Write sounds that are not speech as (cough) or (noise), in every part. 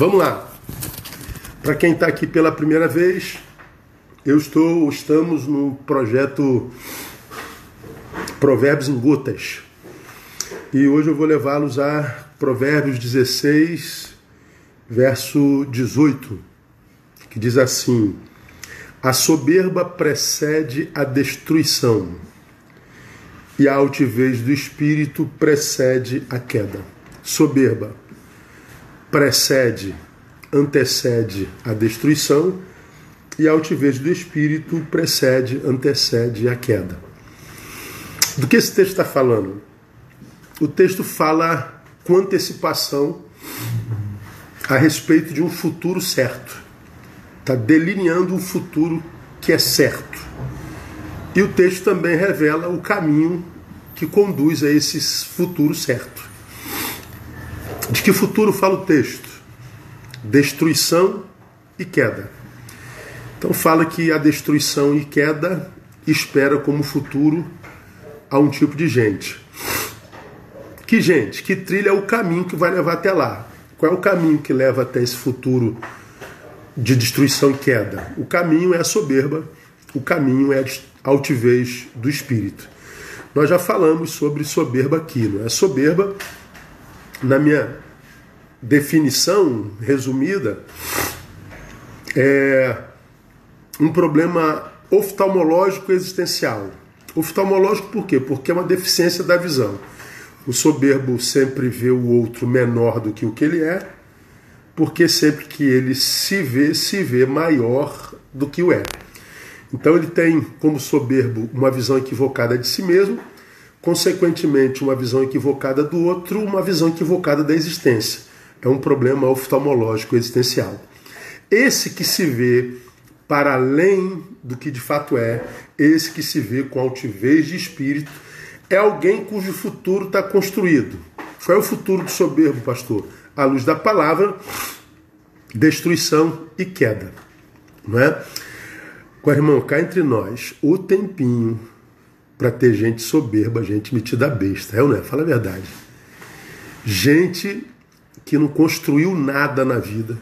Vamos lá. Para quem está aqui pela primeira vez, eu estou, estamos no projeto Provérbios em Gotas. E hoje eu vou levá-los a Provérbios 16, verso 18, que diz assim: A soberba precede a destruição, e a altivez do espírito precede a queda. Soberba precede, antecede a destruição, e a altivez do espírito precede, antecede a queda. Do que esse texto está falando? O texto fala com antecipação a respeito de um futuro certo. Está delineando um futuro que é certo. E o texto também revela o caminho que conduz a esse futuro certo. De que futuro fala o texto? Destruição e queda. Então fala que a destruição e queda espera como futuro a um tipo de gente. Que gente? Que trilha o caminho que vai levar até lá. Qual é o caminho que leva até esse futuro de destruição e queda? O caminho é a soberba, o caminho é a altivez do espírito. Nós já falamos sobre soberba aqui, não é? Soberba na minha definição resumida, é um problema oftalmológico existencial. Oftalmológico por quê? Porque é uma deficiência da visão. O soberbo sempre vê o outro menor do que o que ele é, porque sempre que ele se vê, se vê maior do que o é. Então ele tem como soberbo uma visão equivocada de si mesmo consequentemente, uma visão equivocada do outro, uma visão equivocada da existência. É um problema oftalmológico existencial. Esse que se vê para além do que de fato é, esse que se vê com altivez de espírito, é alguém cujo futuro está construído. Qual é o futuro do soberbo, pastor? À luz da palavra, destruição e queda. Não é? Com irmão, cá entre nós, o tempinho para ter gente soberba, gente metida besta. É ou não é? Fala a verdade. Gente que não construiu nada na vida,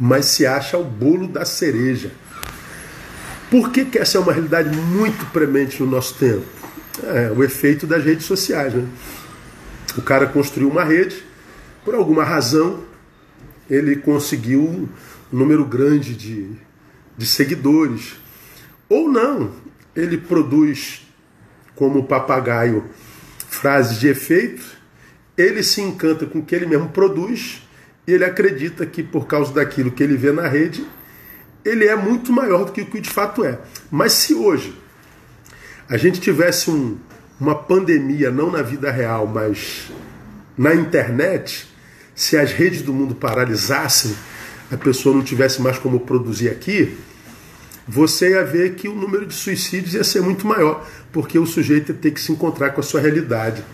mas se acha o bolo da cereja. Por que, que essa é uma realidade muito premente no nosso tempo? É o efeito das redes sociais. Né? O cara construiu uma rede, por alguma razão, ele conseguiu um número grande de, de seguidores. Ou não, ele produz como papagaio frases de efeito, ele se encanta com o que ele mesmo produz e ele acredita que por causa daquilo que ele vê na rede, ele é muito maior do que o que de fato é. Mas se hoje a gente tivesse um, uma pandemia, não na vida real, mas na internet, se as redes do mundo paralisassem, a pessoa não tivesse mais como produzir aqui, você ia ver que o número de suicídios ia ser muito maior, porque o sujeito ia ter que se encontrar com a sua realidade.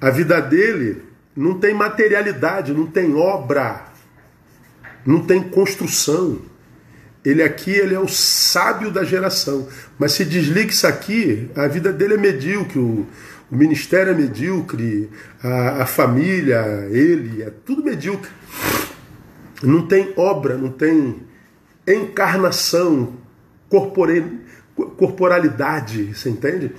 A vida dele não tem materialidade, não tem obra, não tem construção. Ele aqui ele é o sábio da geração. Mas se desliga isso aqui, a vida dele é medíocre, o, o ministério é medíocre, a, a família, ele, é tudo medíocre. Não tem obra, não tem encarnação, corporalidade, você entende?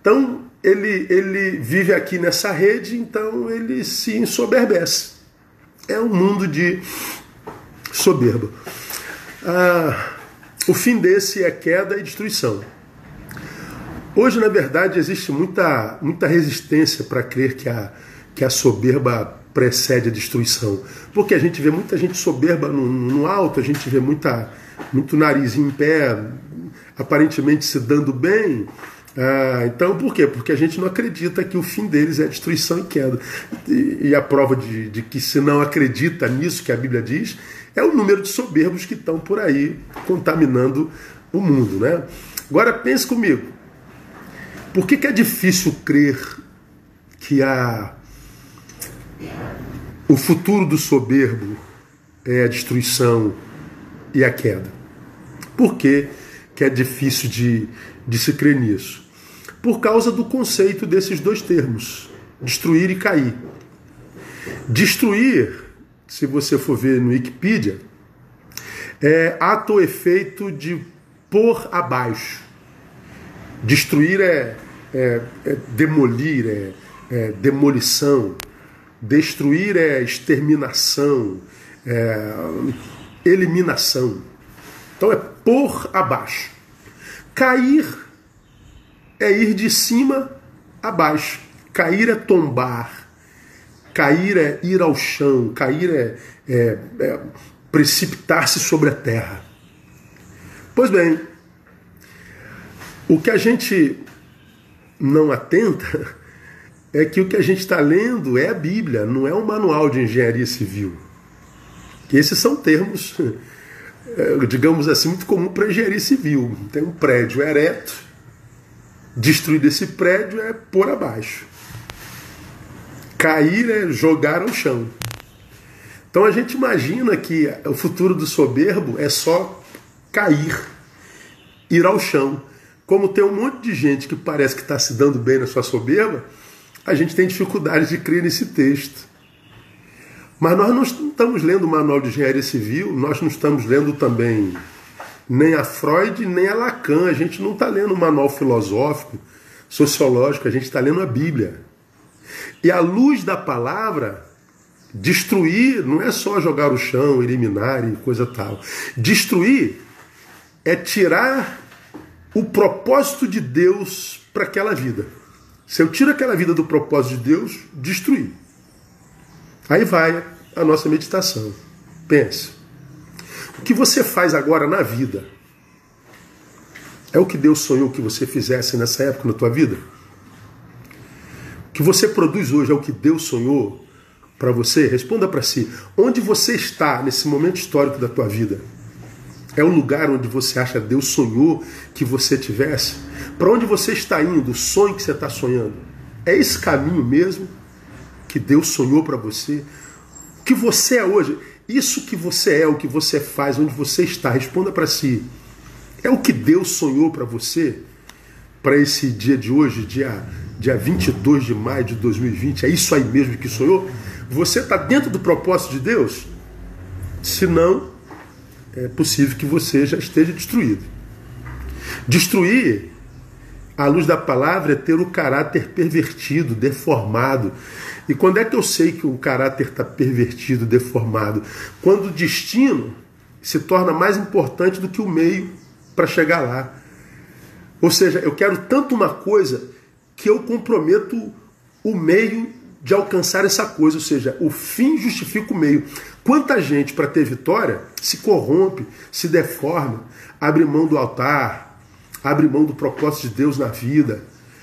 Então ele, ele vive aqui nessa rede, então ele se ensoberbece. É um mundo de soberba. Ah, o fim desse é queda e destruição. Hoje, na verdade, existe muita, muita resistência para crer que a, que a soberba precede a destruição. Porque a gente vê muita gente soberba no, no alto, a gente vê muita muito nariz em pé, aparentemente se dando bem. Ah, então, por quê? Porque a gente não acredita que o fim deles é destruição e queda. E, e a prova de, de, que se não acredita nisso que a Bíblia diz é o número de soberbos que estão por aí contaminando o mundo. Né? Agora, pense comigo. Por que, que é difícil crer que a, o futuro do soberbo é a destruição e a queda. Por que, que é difícil de, de se crer nisso? Por causa do conceito desses dois termos, destruir e cair. Destruir se você for ver no Wikipedia, é ato efeito de pôr abaixo. Destruir é, é, é demolir, é, é, demolição. Destruir é exterminação, é eliminação. Então é pôr abaixo. Cair é ir de cima a baixo. Cair é tombar. Cair é ir ao chão. Cair é, é, é precipitar-se sobre a terra. Pois bem, o que a gente não atenta é que o que a gente está lendo é a Bíblia, não é um manual de engenharia civil. Esses são termos, eh, (laughs) digamos assim, muito comum para engenharia civil. Tem um prédio ereto, destruir esse prédio é pôr abaixo. Cair é jogar ao chão. Então a gente imagina que o futuro do soberbo é só cair, ir ao chão. Como tem um monte de gente que parece que está se dando bem na sua soberba, a gente tem dificuldade de crer nesse texto. Mas nós não estamos lendo o manual de engenharia civil, nós não estamos lendo também nem a Freud, nem a Lacan. A gente não está lendo um manual filosófico, sociológico, a gente está lendo a Bíblia. E à luz da palavra, destruir não é só jogar o chão, eliminar e coisa tal. Destruir é tirar o propósito de Deus para aquela vida. Se eu tiro aquela vida do propósito de Deus, destruir. Aí vai a nossa meditação. Pense. O que você faz agora na vida é o que Deus sonhou que você fizesse nessa época na tua vida? O que você produz hoje é o que Deus sonhou para você? Responda para si. Onde você está nesse momento histórico da tua vida? É o lugar onde você acha Deus sonhou que você tivesse? Para onde você está indo? O sonho que você está sonhando? É esse caminho mesmo que Deus sonhou para você? O que você é hoje? Isso que você é, o que você faz, onde você está, responda para si. É o que Deus sonhou para você? Para esse dia de hoje, dia, dia 22 de maio de 2020? É isso aí mesmo que sonhou? Você está dentro do propósito de Deus? Se não, é possível que você já esteja destruído. Destruir, à luz da palavra, é ter o caráter pervertido, deformado. E quando é que eu sei que o caráter está pervertido, deformado? Quando o destino se torna mais importante do que o meio para chegar lá. Ou seja, eu quero tanto uma coisa que eu comprometo o meio de alcançar essa coisa, ou seja, o fim justifica o meio. Quanta gente, para ter vitória, se corrompe, se deforma, abre mão do altar, abre mão do propósito de Deus na vida,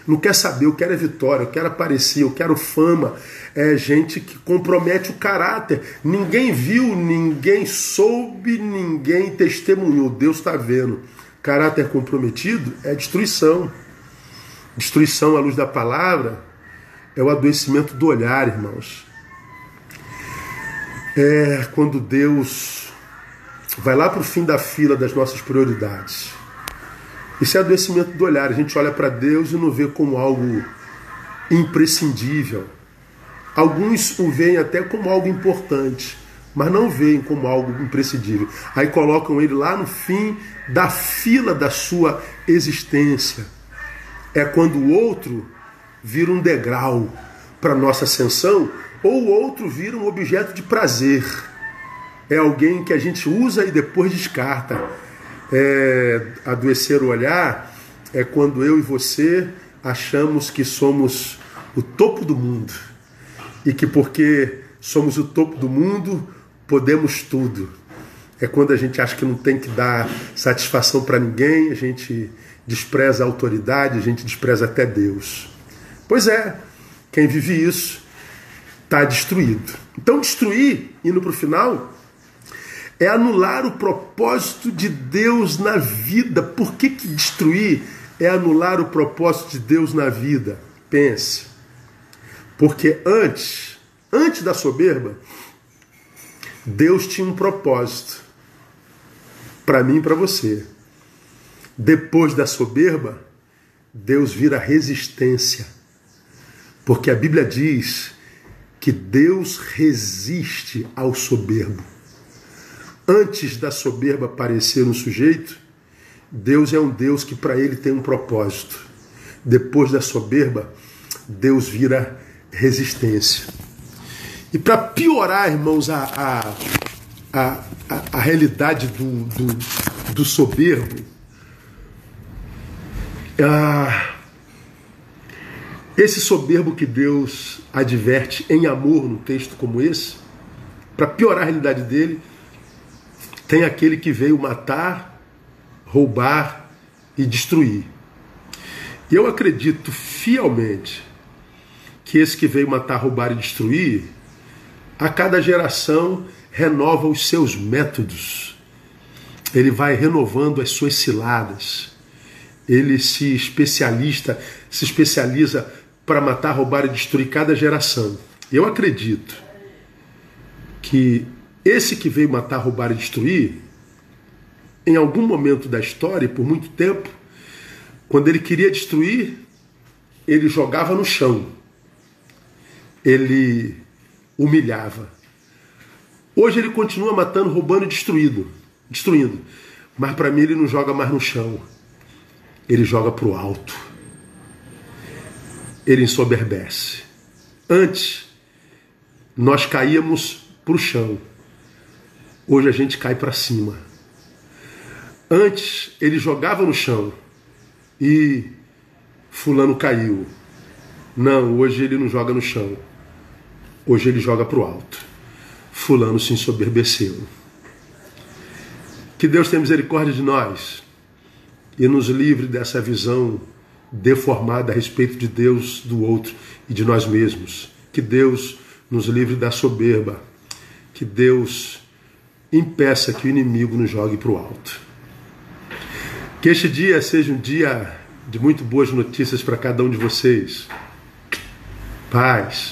não quer saber, eu quero é vitória, eu quero aparecer, eu quero fama. É gente que compromete o caráter. Ninguém viu, ninguém soube, ninguém testemunhou. Deus está vendo. Caráter comprometido é destruição. Destruição à luz da palavra é o adoecimento do olhar, irmãos. É quando Deus vai lá para o fim da fila das nossas prioridades. Isso é adoecimento do olhar. A gente olha para Deus e não vê como algo imprescindível. Alguns o veem até como algo importante, mas não veem como algo imprescindível. Aí colocam ele lá no fim da fila da sua existência. É quando o outro vira um degrau para nossa ascensão, ou o outro vira um objeto de prazer. É alguém que a gente usa e depois descarta. É, adoecer o olhar é quando eu e você achamos que somos o topo do mundo e que porque somos o topo do mundo podemos tudo. É quando a gente acha que não tem que dar satisfação para ninguém, a gente despreza a autoridade, a gente despreza até Deus. Pois é, quem vive isso está destruído. Então, destruir, indo para o final, é anular o propósito de Deus na vida. Por que, que destruir é anular o propósito de Deus na vida? Pense. Porque antes, antes da soberba, Deus tinha um propósito para mim e para você. Depois da soberba, Deus vira resistência porque a Bíblia diz que Deus resiste ao soberbo. Antes da soberba aparecer no sujeito, Deus é um Deus que para ele tem um propósito. Depois da soberba, Deus vira resistência. E para piorar, irmãos, a, a, a, a, realidade do, do, do soberbo, ah, esse soberbo que Deus adverte em amor no texto como esse, para piorar a realidade dele, tem aquele que veio matar, roubar e destruir. Eu acredito fielmente que esse que veio matar, roubar e destruir, a cada geração renova os seus métodos. Ele vai renovando as suas ciladas. Ele se especialista, se especializa para matar, roubar e destruir cada geração. Eu acredito que esse que veio matar, roubar e destruir, em algum momento da história, e por muito tempo, quando ele queria destruir, ele jogava no chão, ele humilhava. Hoje ele continua matando, roubando e destruindo, destruindo. Mas para mim ele não joga mais no chão, ele joga para o alto. Ele ensoberbece. Antes, nós caíamos para o chão. Hoje a gente cai para cima. Antes ele jogava no chão e fulano caiu. Não, hoje ele não joga no chão. Hoje ele joga para o alto. Fulano se ensoberbeceu. Que Deus tenha misericórdia de nós e nos livre dessa visão deformada a respeito de Deus, do outro e de nós mesmos. Que Deus nos livre da soberba. Que Deus impeça que o inimigo nos jogue para o alto. Que este dia seja um dia de muito boas notícias para cada um de vocês. Paz.